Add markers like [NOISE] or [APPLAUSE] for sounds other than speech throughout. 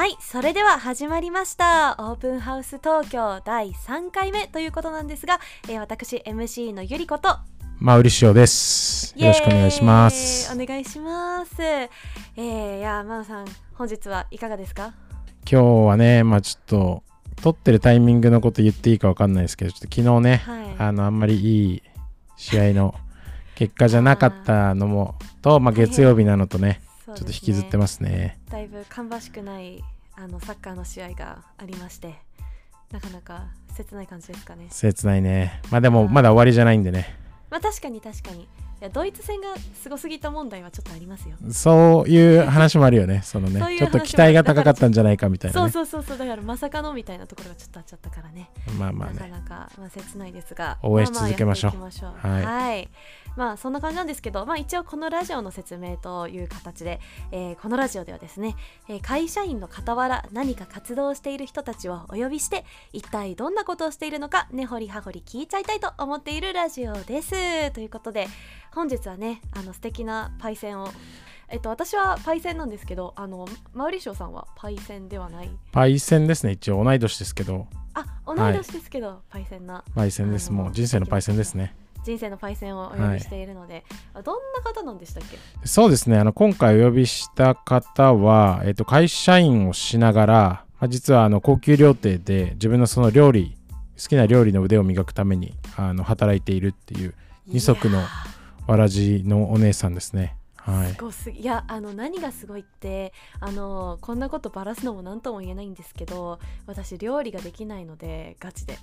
はいそれでは始まりました。オープンハウス東京第3回目ということなんですが、えー、私 MC のゆりことマウリシオです。よろしくお願いします。お願いします。えー、いやマウさん本日はいかがですか？今日はねまあちょっと撮ってるタイミングのこと言っていいか分かんないですけどちょっと昨日ね、はい、あのあんまりいい試合の結果じゃなかったのもと、まあ、月曜日なのとね、ちょっと引きずってますね。だいぶ芳しくないあのサッカーの試合がありましてなかなか切ない感じですかね。切ないね。まあでもまだ終わりじゃないんでね。まあ確かに確かにいやドイツ戦がすごすぎた問題はちょっとありますよ。そういう話もあるよね。そのね [LAUGHS] ちょっと期待が高かったんじゃないかみたいな、ね、そうそうそうそうだからまさかのみたいなところがちょっとあっちゃったからね。まあまあね。なかなか、まあ、切ないですが。応援し続けましょう。まあまあはい、はい。まあそんな感じなんですけど、まあ、一応このラジオの説明という形で、えー、このラジオではですね、えー、会社員の傍ら何か活動している人たちをお呼びして一体どんなことをしているのか根掘り葉掘り聞いちゃいたいと思っているラジオです。ということで本日はねあの素敵なパイセンをえっと、私はパイセンなんですけどあのマウリショさんはパイセンではない？パイセンですね一応。同い年ですけど。あ同い年ですけど、はい、パイセンな。パイセンです。もう人生のパイセンですね。人生のパイセンをお呼びしているので、はい、どんな方なんでしたっけ？そうですね。あの今回お呼びした方は、えっと、会社員をしながら、まあ、実はあの高級料亭で自分のその料理好きな料理の腕を磨くためにあの働いているっていう二足のわらじのお姉さんですね。はい、すごすいやあの何がすごいってあのこんなことばらすのも何とも言えないんですけど私料理ができないのでガチで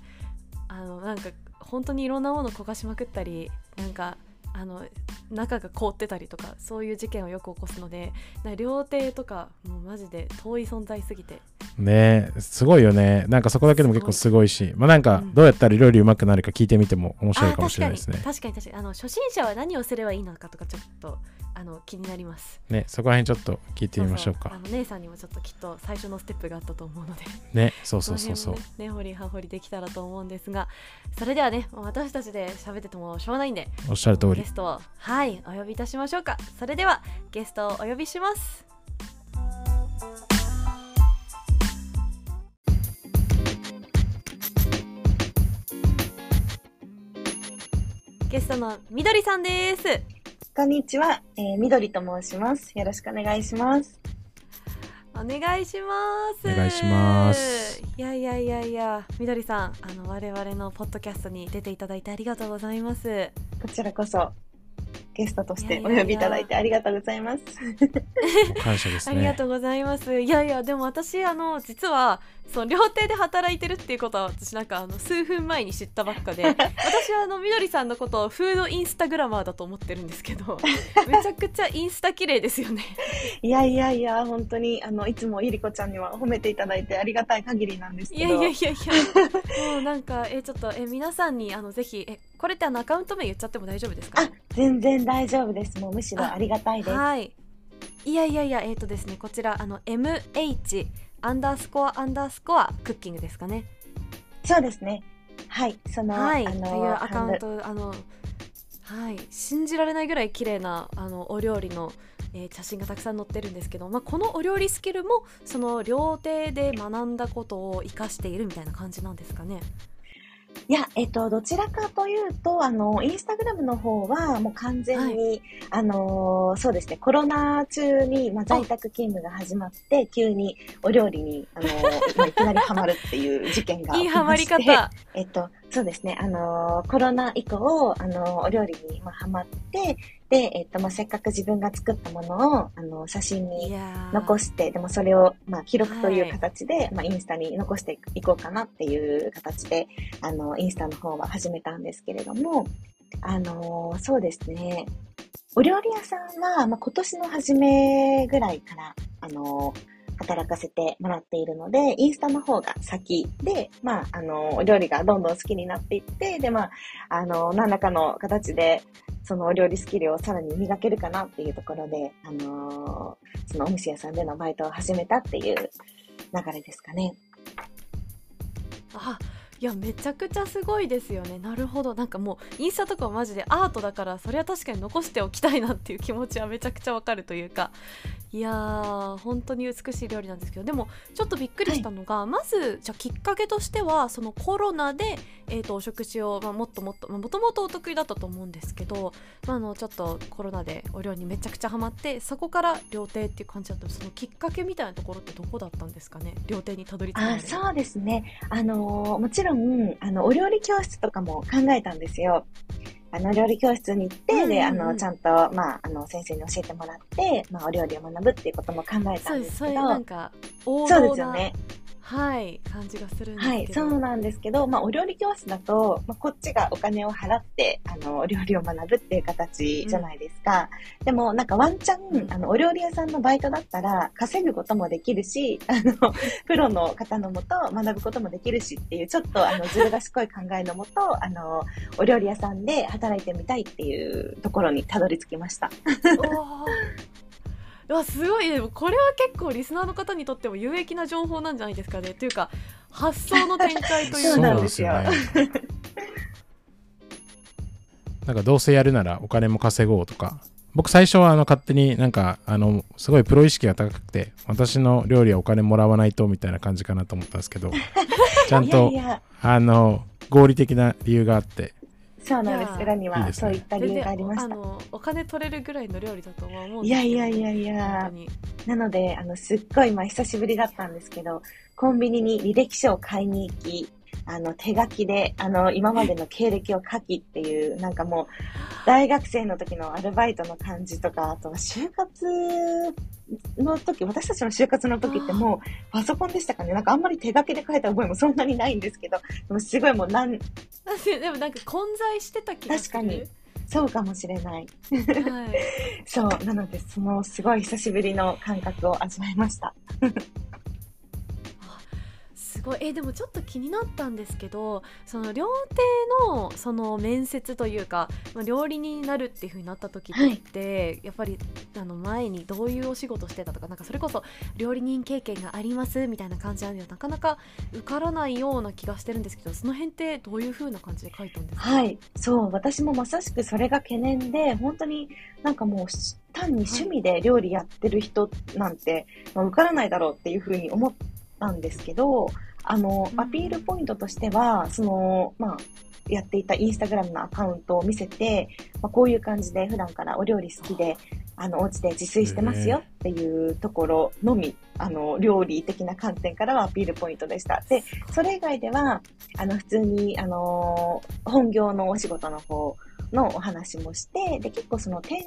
あのなんか本当にいろんなもの焦がしまくったりなんかあの中が凍ってたりとかそういう事件をよく起こすので料亭とかもうマジで遠い存在すぎて。ねすごいよね。なんかそこだけでも結構すごいしまあなんかどうやったら料理うまくなるか聞いてみても面白いかもしれないですね。確かに確かに。あの初心者は何をすればいいのかとかちょっとあの気になります。ねそこら辺ちょっと聞いてみましょうか。あの姉さんにもちょっときっと最初のステップがあったと思うので。ねそうそうそうそう。ねね掘り葉掘りできたらと思うんですがそれではね私たちで喋っててもしょうがないんでおっしゃる通り。ゲストをはいお呼びいたしましょうか。それではゲストをお呼びします。ゲストのみどりさんですこんにちは、えー、みどりと申します。よろしくお願いします。お願いします。お願いします。いやいやいやいや、みどりさん、あの我々のポッドキャストに出ていただいてありがとうございます。こちらこそゲストとしてお呼びいただいてありがとうございます。感謝ですね。ありがとうございます。いやいや、でも私、あの、実は、そう料亭で働いてるっていうことは私なんかあの数分前に知ったばっかで私はあのみどりさんのことをフードインスタグラマーだと思ってるんですけどめちゃくちゃインスタ綺麗ですよねいやいやいや本当にあのいつもゆりこちゃんには褒めていただいてありがたい限りなんですけどいやいやいやいやもうなんかえちょっとえ皆さんにあのぜひえこれってあのアカウント名言っちゃっても大丈夫ですか？あ全然大丈夫です。もうむしろありがたいです。はい。いやいやいやえっ、ー、とですねこちらあの MH アンダースコアアンダースコアクッキングですかね？そうですね。はい。その、はい、あのというアカウントあのはい。信じられないぐらい綺麗なあのお料理のえー、写真がたくさん載ってるんですけど、まあ、このお料理スキルもその料亭で学んだことを生かしているみたいな感じなんですかね？いや、えっと、どちらかというと、あの、インスタグラムの方は、もう完全に、はい、あの、そうですね、コロナ中に、まあ、在宅勤務が始まって、急にお料理に、あの、まあ、いきなりハマるっていう事件がいいハマり方。えっと、そうですね、あの、コロナ以降、あの、お料理に、まあ、ハマって、で、えっと、まあ、せっかく自分が作ったものを、あの、写真に残して、でもそれを、まあ、記録という形で、はい、まあ、インスタに残していこうかなっていう形で、あの、インスタの方は始めたんですけれども、あの、そうですね、お料理屋さんは、まあ、今年の初めぐらいから、あの、働かせてもらっているので、インスタの方が先で、まあ、あの、お料理がどんどん好きになっていって、で、まあ、あの、何らかの形で、そのお料理スキルをさらに磨けるかなっていうところで、あのー、そのお店屋さんでのバイトを始めたっていう流れですかね。あ、いやめちゃくちゃすごいですよね。なるほど。なんかもうインスタとかはマジでアートだからそれは確かに残しておきたいなっていう気持ちはめちゃくちゃわかるというか。いやー本当に美しい料理なんですけど。でもちょっとびっくりしたのが、はい、まずじゃきっかけとしてはそのコロナで、えーと、お食事を、まあ、もっともっともともとお得意だったと思うんですけど、まあ、あのちょっとコロナでお料理にめちゃくちゃハマってそこから料亭っていう感じだったそのきっかけみたいなところってどこだったんですかね？料亭にたどり着いたそうですね。あのー、もちろんあのお料理教室とかも考えたんですよ。あの、料理教室に行って、うんうん、で、あの、ちゃんと、まあ、あの、先生に教えてもらって、まあ、お料理を学ぶっていうことも考えたんですけど。そうなんか、そうですよね。はい感じがするんですはいそうなんですけど、まあ、お料理教室だと、まあ、こっちがお金を払ってあのお料理を学ぶっていう形じゃないですか、うん、でもなんかワンチャンあのお料理屋さんのバイトだったら稼ぐこともできるしあの [LAUGHS] プロの方のもと学ぶこともできるしっていうちょっとあのずる賢い考えのもと [LAUGHS] あのお料理屋さんで働いてみたいっていうところにたどり着きました。[LAUGHS] わすごい。でもこれは結構リスナーの方にとっても有益な情報なんじゃないですかね。というか発想の展開という [LAUGHS] そうなんですよ、[LAUGHS] なんかどうせやるならお金も稼ごうとか。僕最初はあの勝手になんかあのすごいプロ意識が高くて私の料理はお金もらわないとみたいな感じかなと思ったんですけど [LAUGHS] ちゃんとあの合理的な理由があってそうなんです。裏にはそういった理由がありました、ね、あのお金取れるぐらいの料理だと思うんですいやいやいやいや。なのであのすっごいまあ久しぶりだったんですけどコンビニに履歴書を買いに行きあの手書きであの今までの経歴を書きっていうなんかもう大学生の時のアルバイトの感じとかあとは就活の時私たちの就活の時ってもうパソコンでしたかね。なんかあんまり手書きで書いた覚えもそんなにないんですけどでもすごいもうなん [LAUGHS] でもなんか混在してた気がする。確かに。そうかもしれない。はい、[LAUGHS] そう、なので、そのすごい久しぶりの感覚を味わいました。すごい。えでもちょっと気になったんですけどその料亭のその面接というか、まあ、料理人になるっていう風になった時って、はい、やっぱりあの前にどういうお仕事してたとかなんかそれこそ料理人経験がありますみたいな感じなのでなかなか受からないような気がしてるんですけどその辺ってどういう風な感じで書いたんですか？はい。そう私もまさしくそれが懸念で本当になんかもう単に趣味で料理やってる人なんて、まあ、受からないだろうっていう風に思ったんですけどあの、アピールポイントとしては、その、まあ、やっていたインスタグラムのアカウントを見せて、まあ、こういう感じで普段からお料理好きで、あの、お家で自炊してますよっていうところのみ、あの、料理的な観点からはアピールポイントでした。で、それ以外では、あの、普通に、あの、本業のお仕事の方のお話もして、で、結構その店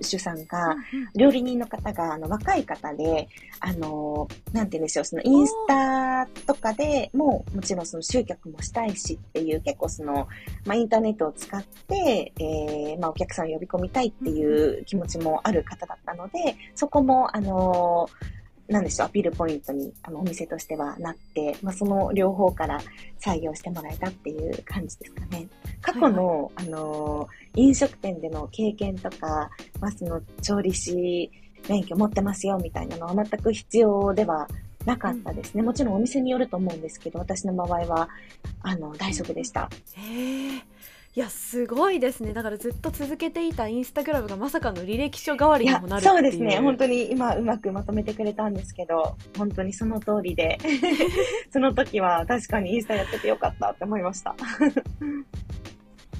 主さんが、料理人の方が、あの、若い方で、あの、なんて言うんでしょう、そのインスタとかでも、もちろんその集客もしたいしっていう、結構その、まあ、インターネットを使って、えー、まあ、お客さんを呼び込みたいっていう気持ちもある方だったので、そこも、あのなんでしょう、アピールポイントにあのお店としてはなって、まあ、その両方から採用してもらえたっていう感じですかね。過去の、はいはい、あの、飲食店での経験とか、まあ、その調理師免許持ってますよみたいなのは全く必要ではなかったですね。もちろんお店によると思うんですけど、私の場合は、あの、大丈夫でした。へえ。いやすごいですね。だからずっと続けていたインスタグラムがまさかの履歴書代わりにもなるそうですね。本当に今うまくまとめてくれたんですけど本当にその通りで。[LAUGHS] その時は確かにインスタやっててよかったって思いました。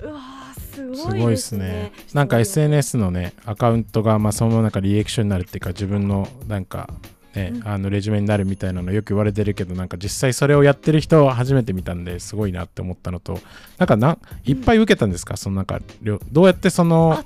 うわすごいですね。ね。なんか SNS のねアカウントがまあその中履歴書になるっていうか自分のなんかね、うん、あのレジュメになるみたいなのよく言われてるけどなんか実際それをやってる人は初めて見たんですごいなって思ったのとなんかないっぱい受けたんですか、うん、そのなんかどうやってその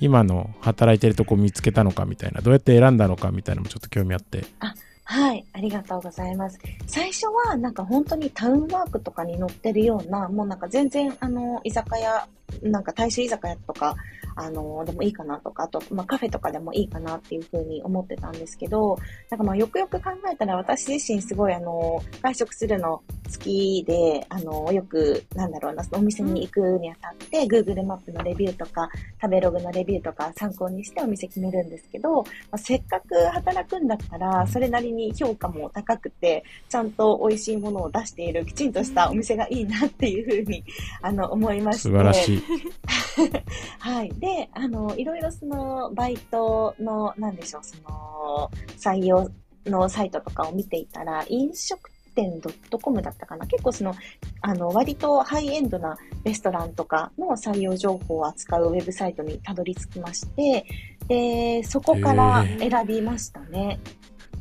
今の働いてるとこ見つけたのかみたいなどうやって選んだのかみたいなのもちょっと興味あって。あはい、ありがとうございます。最初はなんか本当にタウンワークとかに載ってるような、もうなんか全然あの、居酒屋、なんか大衆居酒屋とか、あの、でもいいかなとか、あと、まあ、カフェとかでもいいかなっていうふうに思ってたんですけど、なんかまあ、よくよく考えたら、私自身すごい、あの、外食するの好きで、あの、よく、なんだろうな、お店に行くにあたって、Google マップのレビューとか、食べログのレビューとか参考にしてお店決めるんですけど、まあ、せっかく働くんだったら、それなりに評価も高くて、ちゃんと美味しいものを出している、きちんとしたお店がいいなっていうふうに、あの、思いまして。素晴らしい。[LAUGHS] はい。で、あの、いろいろその、バイトの、なんでしょう、その、採用のサイトとかを見ていたら、飲食店 .com だったかな？結構その、あの、割とハイエンドなレストランとかの採用情報を扱うウェブサイトにたどり着きまして、で、そこから選びましたね。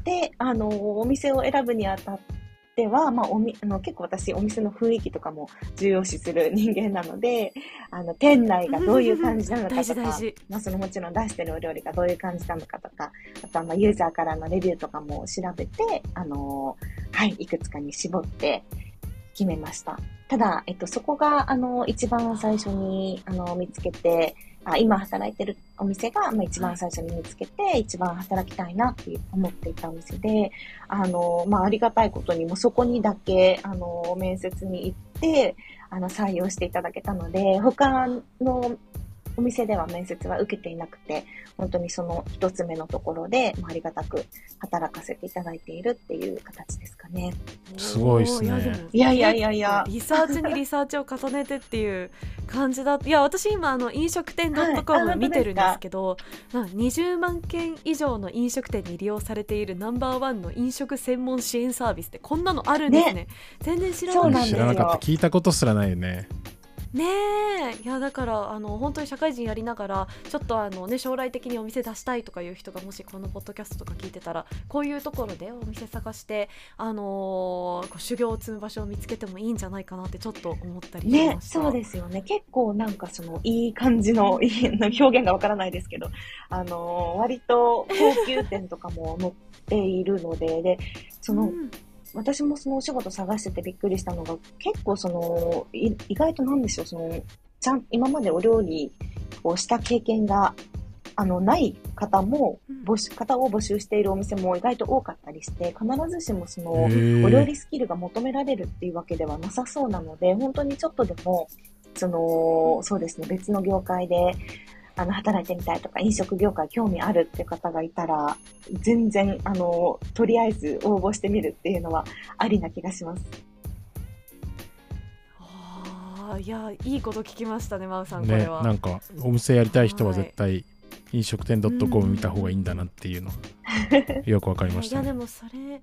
で、あの、お店を選ぶにあたって、では、まあ、おみ、あの、結構私、お店の雰囲気とかも重要視する人間なので、あの、店内がどういう感じなのかとか、まあ、そのもちろん出してるお料理がどういう感じなのかとか、あとは、まあ、ユーザーからのレビューとかも調べて、あの、はい、いくつかに絞って決めました。ただ、えっと、そこが、あの、一番最初に、あの、見つけて、あ今働いてるお店が、まあ、一番最初に見つけて、一番働きたいなって思っていたお店で、あの、まあ、ありがたいことにもそこにだけ、あの、面接に行って、あの、採用していただけたので、他のお店では面接は受けていなくて、本当にその一つ目のところで、まあ、ありがたく働かせていただいているっていう形ですかね。すごいですね。いやいやいやいや。リサーチにリサーチを重ねてっていう感じだ。いや、私今、あの、飲食店 .com 見てるんですけど、はい、20万件以上の飲食店に利用されているナンバーワンの飲食専門支援サービスってこんなのあるんですね。ね全然知らない。知らなかった。聞いたことすらないよね。ねえ。いやだからあの本当に社会人やりながらちょっとあの、ね、将来的にお店出したいとかいう人がもしこのポッドキャストとか聞いてたらこういうところでお店探して、あのー、修行を積む場所を見つけてもいいんじゃないかなってちょっと思ったりしました。ねそうですよね。結構なんかそのいい感じの [LAUGHS] 表現がわからないですけど、あのー、割と高級店とかも載っているのででその、うん私もそのお仕事探しててびっくりしたのが、結構その、意外となんでしょう、その、ちゃん、今までお料理をした経験が、あの、ない方も、募集、方を募集しているお店も意外と多かったりして、必ずしもその、お料理スキルが求められるっていうわけではなさそうなので、本当にちょっとでも、その、そうですね、別の業界で、あの、働いてみたいとか、飲食業界興味あるって方がいたら、全然、あの、とりあえず応募してみるっていうのはありな気がします。ああ、いや、いいこと聞きましたね、マウさん、これは。ね、なんか、お店やりたい人は絶対、飲食店 .com 見た方がいいんだなっていうの、よくわかりました、ね、いやでもそれ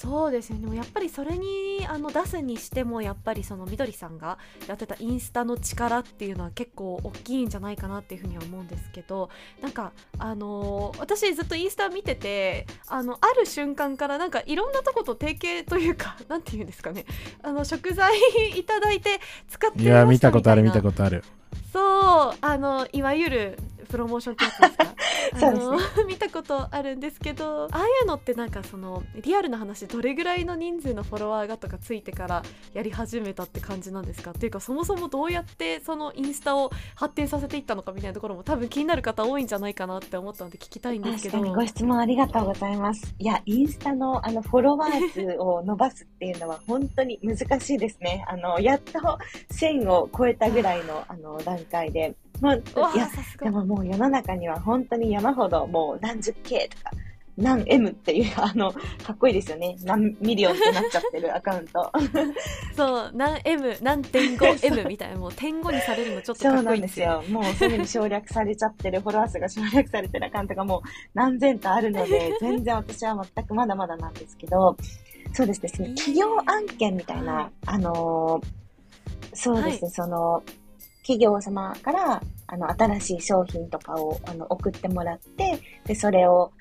そうですよね。でもやっぱりそれにあの出すにしてもやっぱりそのみどりさんがやってたインスタの力っていうのは結構大きいんじゃないかなっていうふうには思うんですけどなんかあのー、私ずっとインスタ見ててあのある瞬間からなんかいろんなとこと提携というか [LAUGHS] なんていうんですかね。あの食材いただいて使っていや見たことある見たことある。そうあのいわゆるプロモーションってやつですか？[LAUGHS] あの、ね、[LAUGHS] 見たことあるんですけどああいうのってなんかそのリアルな話どれぐらいの人数のフォロワーがとかついてからやり始めたって感じなんですか？っていうかそもそもどうやってそのインスタを発展させていったのかみたいなところも多分気になる方多いんじゃないかなって思ったので聞きたいんですけど。ご質問ありがとうございます。いやインスタのあのフォロワー数を伸ばすっていうのは本当に難しいですね。あのやっと1000を超えたぐらいのあの段階でまあ、いや、でももう世の中には本当に山ほどもう何十 K とか、何 M っていう、[LAUGHS] あの、かっこいいですよね。何ミリオンってなっちゃってるアカウント。そう、何 M、何点5 M みたいな、もう点5にされるのちょっとかっこいいんですよ。もうすでに省略されちゃってる、フォロワー数が省略されてるアカウントがもう何千とあるので、全然私は全くまだまだなんですけど、そうですね、企業案件みたいな、あのー、そうですね、はい、その、企業様から、あの、新しい商品とかを、あの、送ってもらって、で、それを、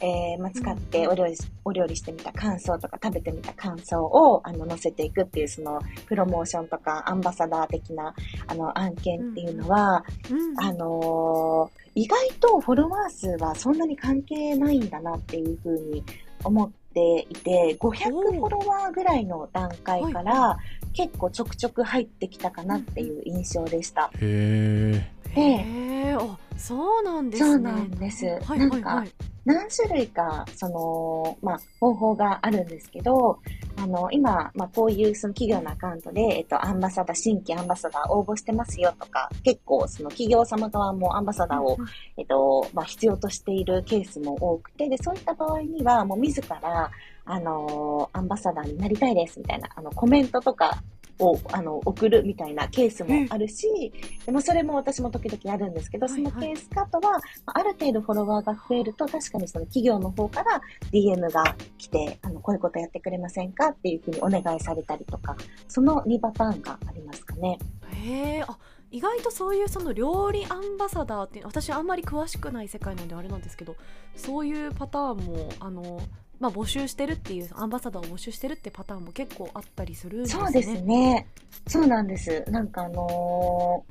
えー、まあ、使ってお料理、お料理してみた感想とか食べてみた感想を、あの、載せていくっていう、その、プロモーションとか、アンバサダー的な、あの、案件っていうのは、うんうん、あのー、意外とフォロワー数はそんなに関係ないんだなっていうふうに思ってっていて、500フォロワーぐらいの段階から、結構ちょくちょく入ってきたかなっていう印象でした。へえ。へえ、あ、そうなんですね。そうなんです。はい、なんか、何種類か、その、まあ、方法があるんですけど、あの、今、まあ、こういうその企業のアカウントで、えっと、アンバサダー、新規アンバサダー応募してますよとか、結構、その企業様側もアンバサダーを、えっと、まあ、必要としているケースも多くて、で、そういった場合には、もう自ら、あの、アンバサダーになりたいですみたいな、あの、コメントとかをあの送るみたいなケースもあるし、でもそれも私も時々あるんですけど、そのケースカートは、ある程度フォロワーが増えると、確かにその企業の方から DM が来て、あの、こういうことやってくれませんかっていうふうにお願いされたりとか、その2パターンがありますかね。へえ、あ意外とそういうその料理アンバサダーっていう私あんまり詳しくない世界なんであれなんですけどそういうパターンもあのまあ、募集してるっていうアンバサダーを募集してるってパターンも結構あったりするんですね。そうですね。そうなんです。なんかあの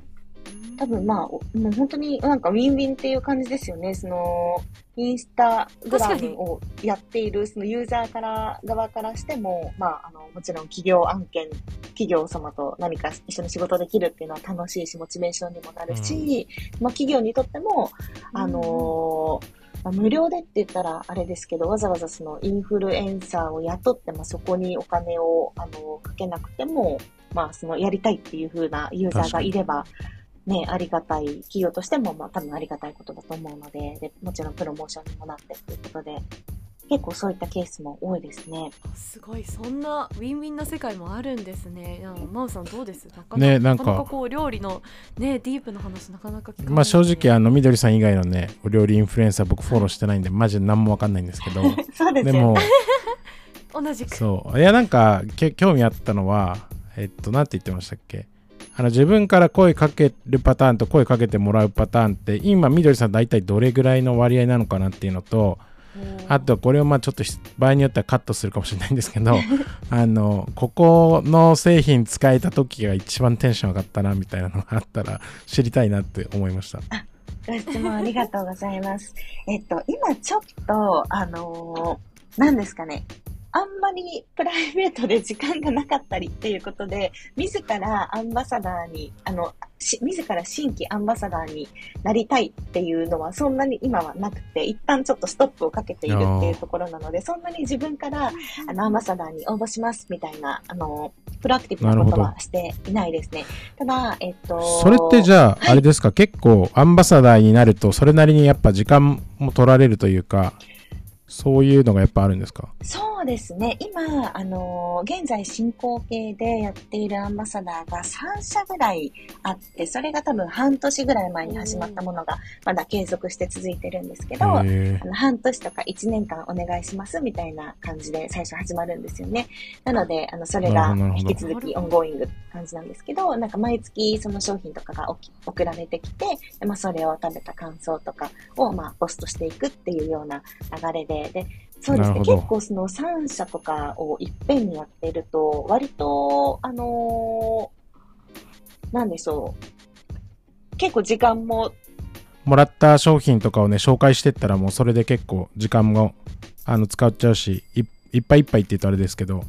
ー、多分まあ、もう本当になんかウィンウィンっていう感じですよね。その、インスタグラムをやっているそのユーザーから側からしても、まあ、あの、もちろん企業案件、企業様と何か一緒に仕事できるっていうのは楽しいし、モチベーションにもなるし、うん、まあ、企業にとっても、あのーまあ、無料でって言ったらあれですけど、わざわざそのインフルエンサーを雇って、まあ、そこにお金をあのかけなくても、まあ、そのやりたいっていう風なユーザーがいれば、ね、ありがたい、企業としても、まあ、多分ありがたいことだと思うので、で、もちろんプロモーションにもなってっていうことで、結構そういったケースも多いですね。すごい。そんなウィンウィンな世界もあるんですね。マウさんどうです？なかねなんか。こう料理のねディープな話なかなか聞かない、まあ正直あのみどりさん以外のねお料理インフルエンサー僕フォローしてないんでマジで何もわかんないんですけど。[LAUGHS] そうです、ね、でも [LAUGHS] 同じく。そう。いやなんかけ興味あったのはえっとなんて言ってましたっけ？あの自分から声かけるパターンと声かけてもらうパターンって今みどりさん大体どれぐらいの割合なのかなっていうのとあとこれをまあちょっと場合によってはカットするかもしれないんですけど [LAUGHS] あのここの製品使えた時が一番テンション上がったなみたいなのがあったら知りたいなって思いました。ご質問ありがとうございます。えっと、今ちょっと、あのー、何ですかね。あんまりプライベートで時間がなかったりっていうことで、自らアンバサダーに、あの、自ら新規アンバサダーになりたいっていうのはそんなに今はなくて、一旦ちょっとストップをかけているっていうところなので、そんなに自分からあのアンバサダーに応募しますみたいな、あの、プロアクティブなことはしていないですね。ただ、えっと。それってじゃあ、あれですか、結構アンバサダーになると、それなりにやっぱ時間も取られるというか、そういうのがやっぱあるんですか？そうですね。今、あのー、現在進行形でやっているアンバサダーが3社ぐらいあって、それが多分半年ぐらい前に始まったものがまだ継続して続いてるんですけど、あの半年とか1年間お願いしますみたいな感じで最初始まるんですよね。なので、あの、それが引き続き ongoing感じなんですけど、なんか毎月その商品とかが送られてきて、まあ、それを食べた感想とかを、まあ、ポストしていくっていうような流れで、で、そうですね。結構その3社とかをいっぺんにやってると、割と、あのー、なんでしょう。結構時間も。もらった商品とかをね、紹介してったらもうそれで結構時間もあの使っちゃうしい、いっぱいいっぱいって言うとあれですけど、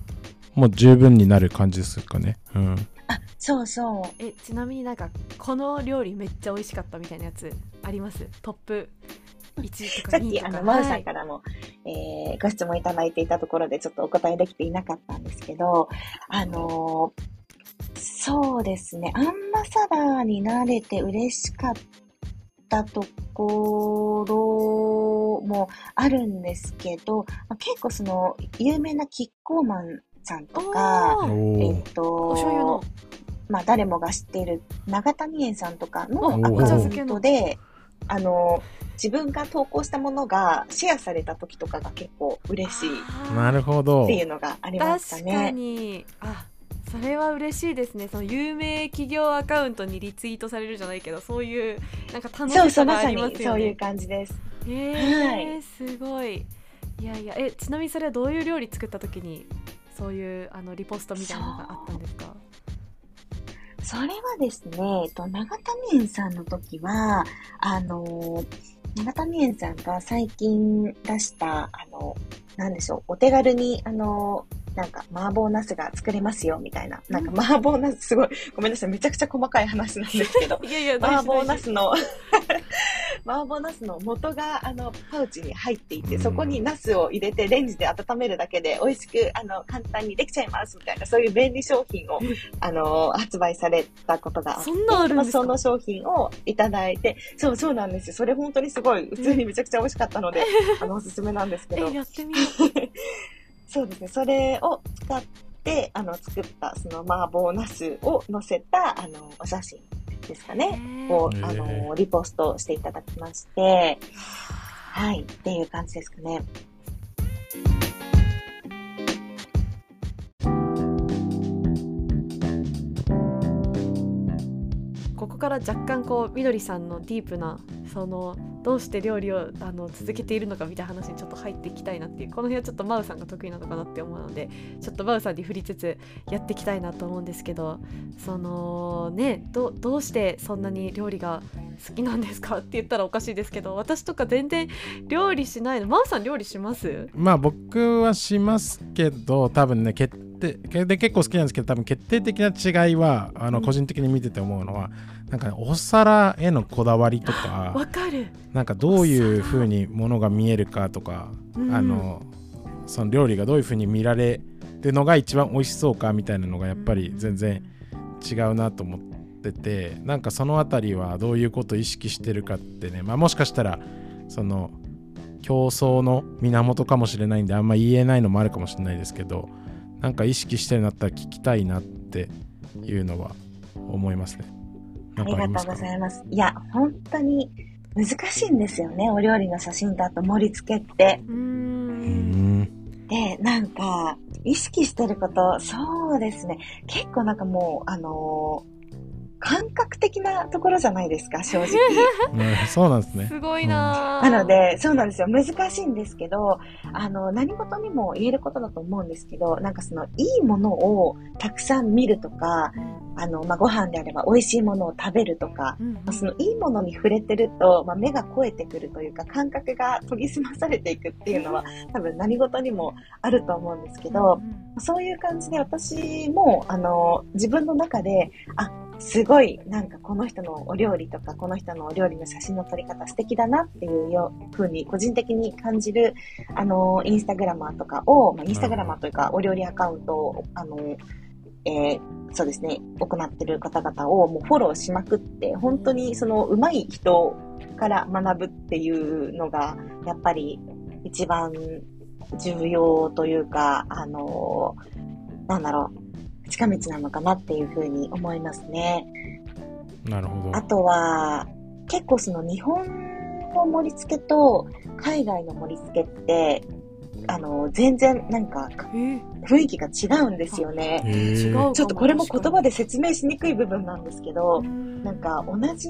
もう十分になる感じですかね。うん。あ、そうそう。え、ちなみになんか、この料理めっちゃ美味しかったみたいなやつあります？トップ1とか2とか。[LAUGHS] さっき、あの、マウさんからも、はい、えー、ご質問いただいていたところでちょっとお答えできていなかったんですけど、あのー、そうですね、アンバサダーになれて嬉しかったところもあるんですけど、まあ、結構その、有名なキッコーマンさんとか、えっ、と、お醤油の。まあ、誰もが知っている長谷園さんとかのアカウントで、あの、自分が投稿したものがシェアされた時とかが結構嬉しいなるほどっていうのがありましたね。確かにあそれは嬉しいですねその有名企業アカウントにリツイートされるじゃないけどそういうなんか楽しさがありますよね。そういう感じです。えー、はい、すごい。いやいやえちなみにそれはどういう料理作った時にそういうあのリポストみたいなのがあったんですか？それはですね、えっと、長田園さんの時は、あのー村谷園さんが最近出した、あの、なんでしょう、お手軽に、あの、なんか麻婆茄子が作れますよみたいな。なんか麻婆茄子すごい、ごめんなさい、めちゃくちゃ細かい話なんですけど。[LAUGHS] いやいや、麻婆茄子の麻婆茄子の元があのパウチに入っていて、そこに茄子を入れてレンジで温めるだけで美味しくあの簡単にできちゃいますみたいな、そういう便利商品をあの発売されたことがあって、そんなあるんですか？その商品をいただいて、そうそうなんですよ。それ本当にすごい、普通にめちゃくちゃ美味しかったので、あのおすすめなんですけど。やってみよう。[LAUGHS] そうですね。それを使って、あの、作った、その麻婆茄子を載せた、あの、お写真ですかね。を、あの、リポストしていただきまして、はい、っていう感じですかね。ここから若干こうみどりさんのディープなそのどうして料理をあの続けているのかみたいな話にちょっと入っていきたいなっていうこの辺はちょっとマウさんが得意なのかなって思うのでちょっとマウさんに振りつつやっていきたいなと思うんですけどそのねどどうしてそんなに料理が好きなんですかって言ったらおかしいですけど私とか全然料理しないのマウさん料理します？まあ僕はしますけど多分ね決定で結構好きなんですけど多分決定的な違いはあの個人的に見てて思うのは、うん、なんか、ね、お皿へのこだわりとかわかる。なんかどういうふうにものが見えるかとか、うん、あのその料理がどういうふうに見られるのが一番美味しそうかみたいなのがやっぱり全然違うなと思っててなんかその辺りはどういうことを意識してるかってね、まあ、もしかしたらその競争の源かもしれないんであんま言えないのもあるかもしれないですけどなんか意識してるんだったら聞きたいなっていうのは思いますね。ありがとうございます。いや、本当に難しいんですよね、お料理の写真だと盛り付けって。で、なんか、意識してること、そうですね。結構なんかもう、あのー感覚的なところじゃないですか、正直。[LAUGHS] そうなんですね。すごいな、なので、そうなんですよ。難しいんですけど、あの、何事にも言えることだと思うんですけど、なんかその、いいものをたくさん見るとか、あの、まあ、ご飯であれば美味しいものを食べるとか、うんまあ、その、いいものに触れてると、まあ、目が肥えてくるというか、感覚が研ぎ澄まされていくっていうのは、多分何事にもあると思うんですけど、そういう感じで私も、あの、自分の中で、あ、すごいなんかこの人のお料理とかこの人のお料理の写真の撮り方素敵だなっていうように個人的に感じるあのインスタグラマーとかを、まあ、インスタグラマーというかお料理アカウントをあの、えー、そうですね行ってる方々をもうフォローしまくって本当にその上手い人から学ぶっていうのがやっぱり一番重要というかあのなんだろう近道なのかなっていうふうに思いますね。なるほど。あとは、結構その日本の盛り付けと海外の盛り付けって、あの、全然なんか、雰囲気が違うんですよね。ちょっとこれも言葉で説明しにくい部分なんですけど、なんか同じ、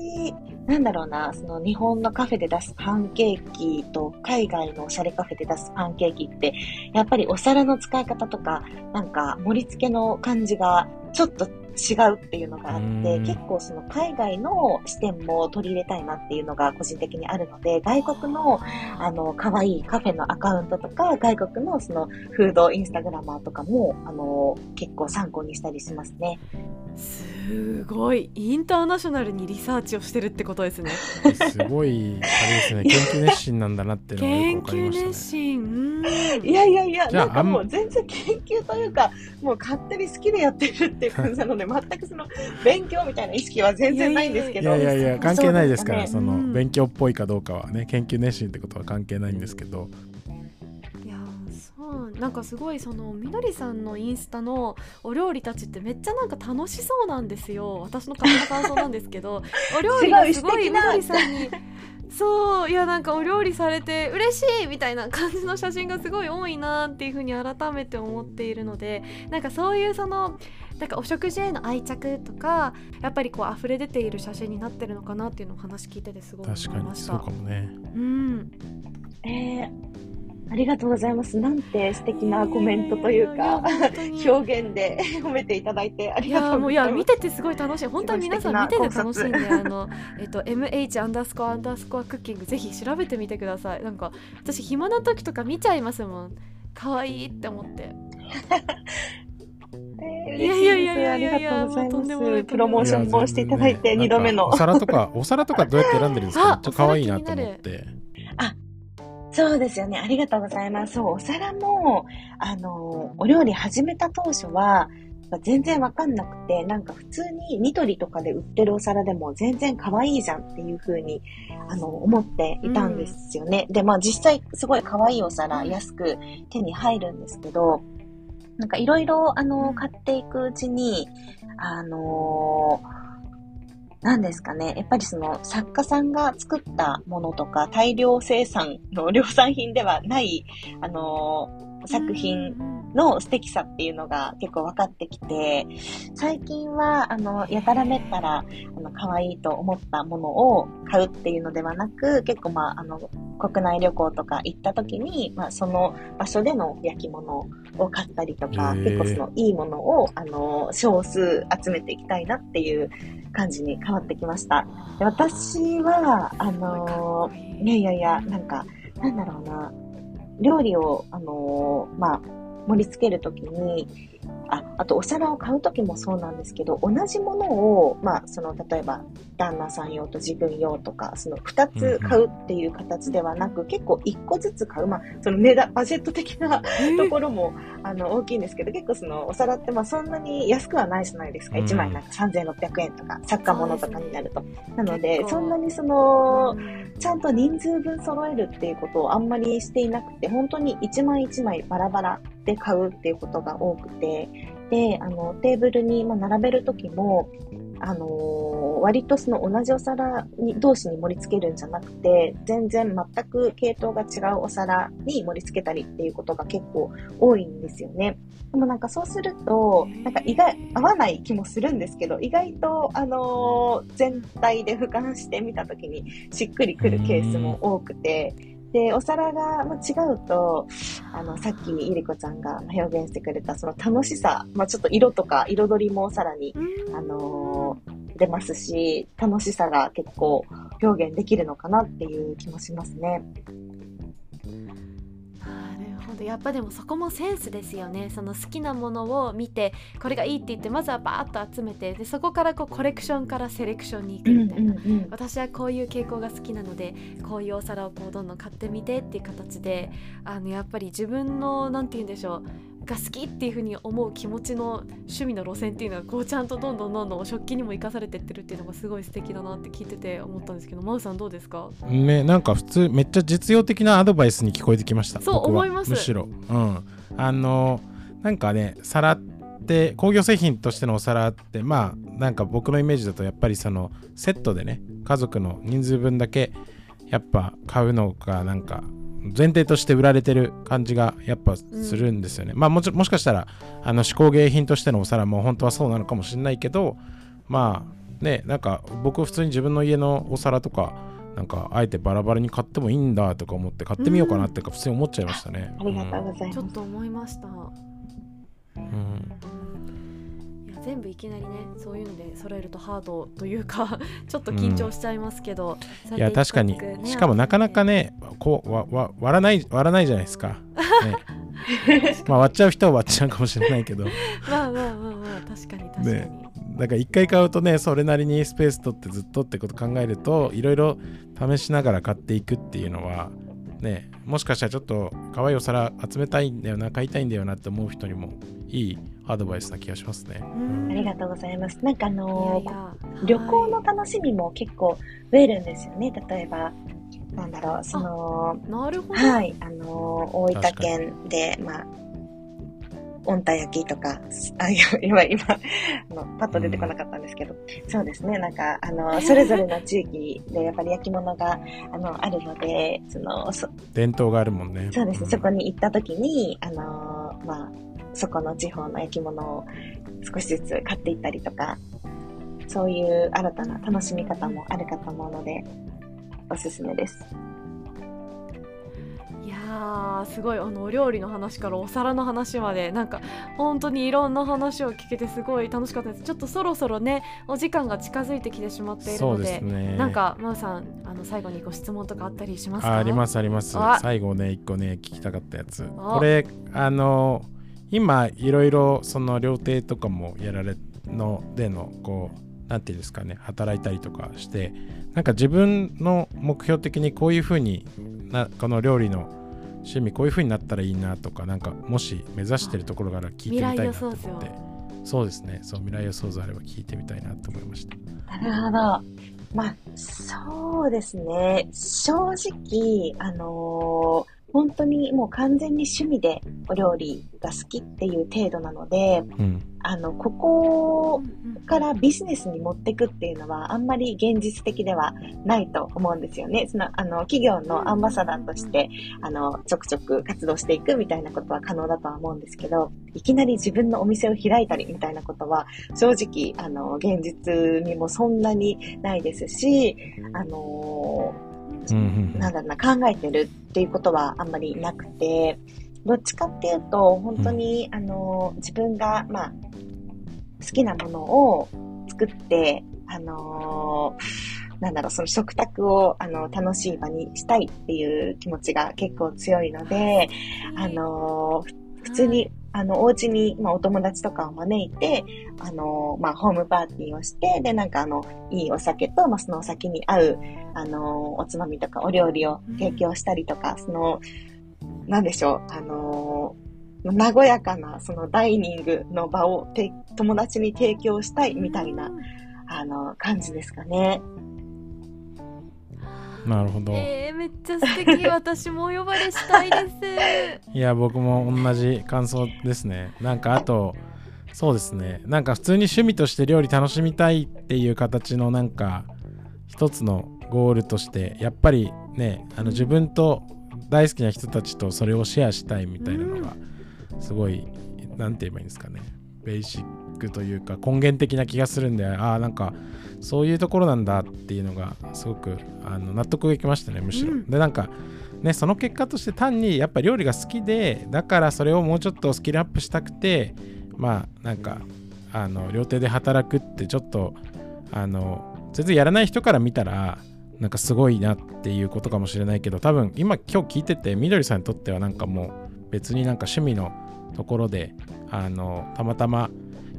なんだろうな、その日本のカフェで出すパンケーキと海外のおしゃれカフェで出すパンケーキって、やっぱりお皿の使い方とか、なんか盛り付けの感じがちょっと違うっていうのがあって、結構その海外の視点も取り入れたいなっていうのが個人的にあるので、外国のあの可愛いカフェのアカウントとか、外国のそのフードインスタグラマーとかもあの結構参考にしたりしますね。すごい。インターナショナルにリサーチをしてるってことですね。すごいあれですね。[LAUGHS] 研究熱心なんだなっていうのがよくかりました、ね、研究熱心。いやいやいやなんかもう全然研究というかもう勝手に好きでやってるっていう感じなので全くその勉強みたいな意識は全然ないんですけど。いやいやいや関係ないですからそ、ね,、の勉強っぽいかどうかはね研究熱心ってことは関係ないんですけど。なんかすごいそのみどりさんのインスタのお料理たちってめっちゃなんか楽しそうなんですよ。私の勝手な感想なんですけど。[LAUGHS] お料理がすごいみどりさんにそういやなんかお料理されて嬉しいみたいな感じの写真がすごい多いなっていうふうに改めて思っているのでなんかそういうそのなんかお食事への愛着とかやっぱりこう溢れ出ている写真になってるのかなっていうのを話聞いててすごい思いました確かにそうかもねうんえーありがとうございます。なんて素敵なコメントというか、表現で [LAUGHS] 褒めていただいてありがとうございます。いや、見ててすごい楽しい。本当に皆さん見てて楽しいんで、あの、えっと、mh アンダースコアアンダースコアクッキング、ぜひ調べてみてください。なんか、私、暇な時とか見ちゃいますもん。可愛いって思って。[LAUGHS] えー、いやいやいやいやありがとうございます。プロモーションもしていただいて、二度目の。お皿とか、お皿とかどうやって選んでるんですか？めっちゃ可愛いなと思って。あ、そうですよね。ありがとうございます。そう、お皿も、あの、お料理始めた当初は、全然わかんなくて、なんか普通にニトリとかで売ってるお皿でも全然可愛いじゃんっていう風に、あの、思っていたんですよね。うん、で、まあ実際すごい可愛いお皿安く手に入るんですけど、なんかいろいろ、あの、買っていくうちに、あの何ですかね。やっぱりその作家さんが作ったものとか大量生産の量産品ではない、あの作品の素敵さっていうのが結構分かってきて、最近は、あの、やたらめったら、あの、可愛いと思ったものを買うっていうのではなく、結構まあ、あの、国内旅行とか行った時に、まあ、その場所での焼き物を買ったりとか、結構そのいいものを、あの、少数集めていきたいなっていう感じに変わってきました。で私は、あの、いやいやいや、なんか、なんだろうな、料理を、あのまあ、盛り付けるときに、あ、あとお皿を買うときもそうなんですけど、同じものを、まあ、その、例えば、旦那さん用と自分用とか、その2つ買うっていう形ではなく、結構1個ずつ買う、まあ、その値段、バジェット的なところも、あの、大きいんですけど、結構その、お皿ってまあ、そんなに安くはないじゃないですか。1枚なんか3600円とか、作家物とかになると。なので、そんなにその、ちゃんと人数分揃えるっていうことをあんまりしていなくて、本当に1枚1枚バラバラで買うっていうことが多くて、で、あの、テーブルに、ま並べるときも、あのー、割とその同じお皿に同士に盛り付けるんじゃなくて、全然全く系統が違うお皿に盛り付けたりっていうことが結構多いんですよね。でもなんかそうすると、なんか意外、合わない気もするんですけど、意外と、あのー、全体で俯瞰してみたときにしっくりくるケースも多くて、で、お皿が違うと、あの、さっきゆりこちゃんが表現してくれたその楽しさ、まあ、ちょっと色とか彩りもさらに、あのー、出ますし、楽しさが結構表現できるのかなっていう気もしますね。どやっぱでもそこもセンスですよね。その好きなものを見てこれがいいって言ってまずはバーッと集めてでそこからこうコレクションからセレクションに行くみたいな、うんうんうん、私はこういう傾向が好きなのでこういうお皿をこうどんどん買ってみてっていう形であのやっぱり自分の何て言うんでしょうが好きっていうふうに思う気持ちの趣味の路線っていうのはこうちゃんとどんどんどんどん食器にも生かされてってるっていうのがすごい素敵だなって聞いてて思ったんですけど真央さんどうですか？ねなんか普通めっちゃ実用的なアドバイスに聞こえてきました。そう思います。むしろ。うん。あのなんかね皿って工業製品としてのお皿ってまあなんか僕のイメージだとやっぱりそのセットでね家族の人数分だけやっぱ買うのがなんか前提として売られてる感じがやっぱするんですよね。うん、まあもちもしかしたらあの手工芸品としてのお皿も本当はそうなのかもしれないけどまあねなんか僕普通に自分の家のお皿とかなんかあえてバラバラに買ってもいいんだとか思って買ってみようかなってか普通に思っちゃいましたね。ありがとうございます。ちょっと思いました。うん全部いきなりねそういうので揃えるとハードというか [LAUGHS] ちょっと緊張しちゃいますけど、うん、いや確かに、ね、しかもなかなかねこうわわ割らない割らないじゃないですか、ね、[LAUGHS] まあ割っちゃう人は割っちゃうかもしれないけど。[LAUGHS] まあまあまあまあ確かに確かに、ね、だから一回買うとねそれなりにスペース取ってずっとってこと考えるといろいろ試しながら買っていくっていうのはねもしかしたらちょっと可愛いお皿集めたいんだよな買いたいんだよなって思う人にもいいアドバイスな気がしますね。ありがとうございます。なんかあのー、旅行の楽しみも結構増えるんですよね。例えば、なんだろう、その、なるほど。はい、あのー、大分県で、まあ、温太焼きとか、あ、今、今、あの、パッと出てこなかったんですけど、そうですね、なんか、あの、それぞれの地域でやっぱり焼き物が、あの、あるので、その、そ伝統があるもんね。そうですね、うん、そこに行った時に、あの、まあ、そこの地方の焼き物を少しずつ買っていったりとか、そういう新たな楽しみ方もあるかと思うので、おすすめです。いややすごいあのお料理の話からお皿の話までなんか本当にいろんな話を聞けてすごい楽しかったです。ちょっとそろそろねお時間が近づいてきてしまっているので、ね、なんか真央さんあの最後にご質問とかあったりしますか？ありますあります。最後ね一個ね聞きたかったやつ。これあの今いろいろその料亭とかもやられのでのこう何て言うんですかね働いたりとかしてなんか自分の目標的にこういうふうになこの料理の趣味こういうふうになったらいいなとかなんかもし目指してるところから聞いてみたいなと思って。そうですね。そう未来予想図あれば聞いてみたいなと思いましたなるほどまあそうですね。正直あのー本当にもう完全に趣味でお料理が好きっていう程度なので、うん、あの、ここからビジネスに持っていくっていうのはあんまり現実的ではないと思うんですよね。その、あの、企業のアンバサダーとして、あの、ちょくちょく活動していくみたいなことは可能だとは思うんですけど、いきなり自分のお店を開いたりみたいなことは、正直、あの、現実にもそんなにないですし、あのなんだろうな、考えてるっていうことはあんまりなくて、どっちかっていうと、本当に、うん、あの、自分が、まあ、好きなものを作って、あのなんだろう、その食卓を、あの、楽しい場にしたいっていう気持ちが結構強いので、あの普通にあの、お家に、まあ、お友達とかを招いて、あの、まあ、ホームパーティーをして、で、なんかあの、いいお酒と、まあ、そのお酒に合う、あの、おつまみとかお料理を提供したりとか、その、なんでしょう、あの、和やかな、そのダイニングの場をて友達に提供したいみたいな、あの、感じですかね。なるほど。えー、めっちゃ素敵。私もお呼ばれしたいです。[LAUGHS] いや、僕も同じ感想ですね。なんか、あと、そうですね。なんか、普通に趣味として料理楽しみたいっていう形の、なんか、一つのゴールとして、やっぱりね、あの自分と大好きな人たちとそれをシェアしたいみたいなのが、すごい、なんて言えばいいんですかね。ベーシックというか、根源的な気がするんで、ああ、なんか、そういうところなんだっていうのがすごくあの納得がいきましたねむしろ、うん、でなんかねその結果として単にやっぱ料理が好きでだからそれをもうちょっとスキルアップしたくてまあなんかあの料亭で働くってちょっとあの全然やらない人から見たらなんかすごいなっていうことかもしれないけど多分今今日聞いててみどりさんにとってはなんかもう別になんか趣味のところであのたまたま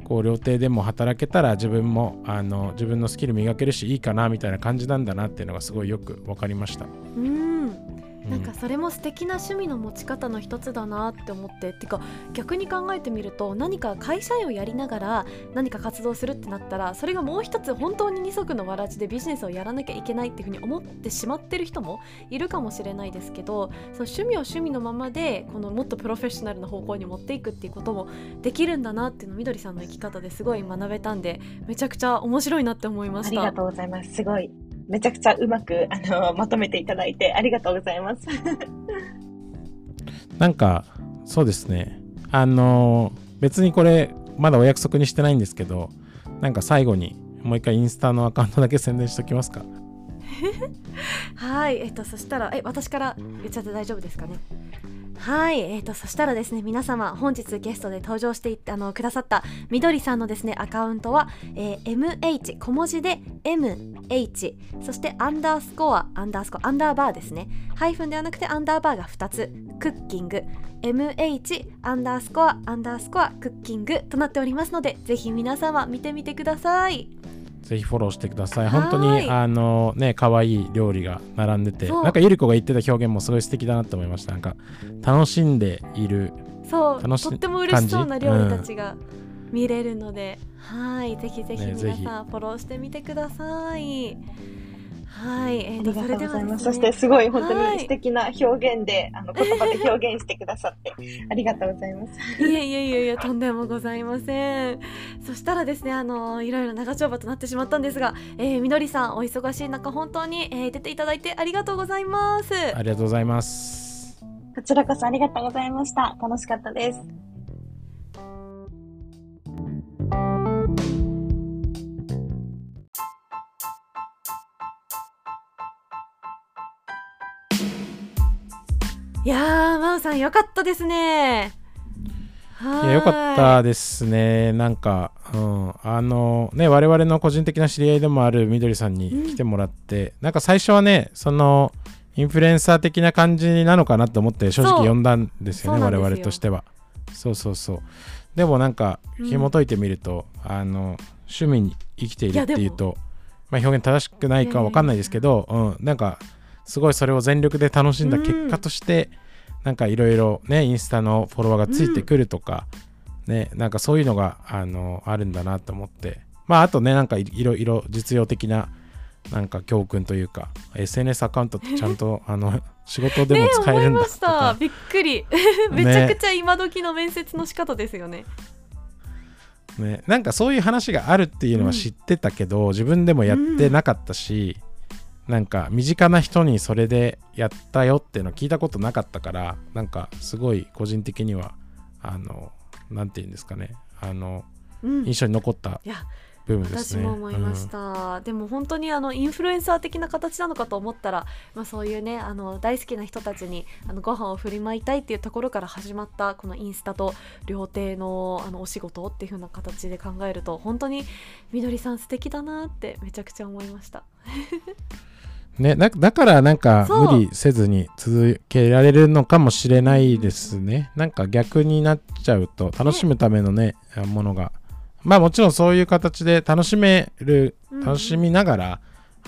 こう料亭でも働けたら自分もあの自分のスキル磨けるしいいかなみたいな感じなんだなっていうのがすごいよく分かりました。うんなんかそれも素敵な趣味の持ち方の一つだなって思って。てか逆に考えてみると何か会社員をやりながら何か活動するってなったらそれがもう一つ本当に二足のわらじでビジネスをやらなきゃいけないっていうふうに思ってしまってる人もいるかもしれないですけどその趣味を趣味のままでこのもっとプロフェッショナルな方向に持っていくっていうこともできるんだなっていうのみどりさんの生き方ですごい学べたんでめちゃくちゃ面白いなって思いました。ありがとうございます。すごいめちゃくちゃうまくあのまとめていただいてありがとうございます。[LAUGHS] なんかそうですね。あの別にこれまだお約束にしてないんですけどなんか最後にもう一回インスタのアカウントだけ宣伝しておきますか。[LAUGHS] はい。えっとそしたらえ私から言っちゃって大丈夫ですかね？はい、えーと、そしたらですね皆様本日ゲストで登場してあのくださったみどりさんのですねアカウントは、えー、MH 小文字で MH そしてアンダースコアアンダースコアアンダーバーですね。ハイフンではなくてアンダーバーが2つクッキング。MH アンダースコアアンダースコアクッキングとなっておりますのでぜひ皆様見てみてください。ぜひフォローしてください。本当にあのね可愛い料理が並んでて、なんかゆり子が言ってた表現もすごい素敵だなと思いました。なんか楽しんでいる、そう。楽しとっても嬉しそうな料理たちが見れるので、うん、はい。ぜひぜひ。皆さんフォローしてみてください。はい、えー、ありがとうございます。そしてすごい本当に素敵な表現で、あの言葉で表現してくださって [LAUGHS] ありがとうございます。いやいやいやいやとんでもございません。そしたらですねあのいろいろ長丁場となってしまったんですが、えー、みどりさんお忙しい中本当に、えー、出ていただいてありがとうございます。ありがとうございます。こちらこそありがとうございました。楽しかったです。いやー真央さんよかったですね。い。やよかったですね。なんか、うん、あのね我々の個人的な知り合いでもあるみどりさんに来てもらって、うん、なんか最初はねそのインフルエンサー的な感じなのかなと思って正直読んだんですよね我々としては。そうそうそう。でもなんか紐解いてみると、うん、あの趣味に生きているっていうとまあ、表現正しくないか分かんないですけど、うん、なんかすごいそれを全力で楽しんだ結果として、うん、なんかいろいろねインスタのフォロワーがついてくるとか、うん、ねなんかそういうのがあのあるんだなと思って。まああとねなんかいろいろ実用的ななんか教訓というか SNS アカウントってちゃんとあの仕事でも使えるんだとか、びっくり。めちゃくちゃ今時の面接の仕方ですよね。ね、なんかそういう話があるっていうのは知ってたけど、うん、自分でもやってなかったし、うん、なんか身近な人にそれでやったよっていうの聞いたことなかったからなんかすごい個人的にはあの何て言うんですかねあの、うん、印象に残った部分ですね。私も思いました、うん、でも本当にあのインフルエンサー的な形なのかと思ったら、まあ、そういうねあの大好きな人たちにあのご飯を振りまいたいっていうところから始まったこのインスタと料亭のあのお仕事っていう風な形で考えると本当にみどりさん素敵だなってめちゃくちゃ思いました。ね、だだからなんか無理せずに続けられるのかもしれないですね。なんか逆になっちゃうと楽しむためのね、ねものが。まあもちろんそういう形で楽しめる楽しみながら、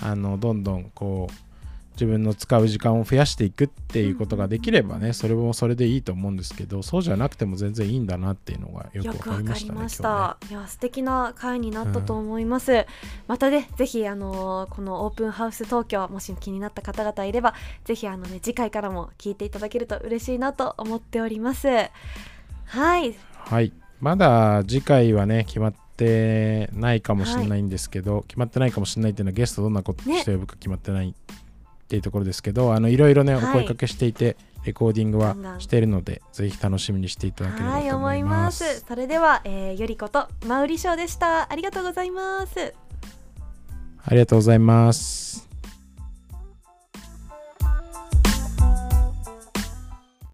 うん、あのどんどんこう自分の使う時間を増やしていくっていうことができればね、それもそれでいいと思うんですけどそうじゃなくても全然いいんだなっていうのがよくわかりましたね。ましたねいや素敵な回になったと思います。うん、またねぜひあのこのオープンハウス東京もし気になった方々いればぜひあのね次回からも聞いていただけると嬉しいなと思っております。はい。はい。まだ次回はね決まってないかもしれないんですけど、はい、決まってないかもしれないっていうのはゲストどんなことして呼ぶか決まってないっていうところですけど、ね、あのいろいろね、はい、お声かけしていてレコーディングはしているのでぜひ楽しみにしていただければと思います。はい、それでは、えー、ゆりことマウリショーでした。ありがとうございます。ありがとうございます。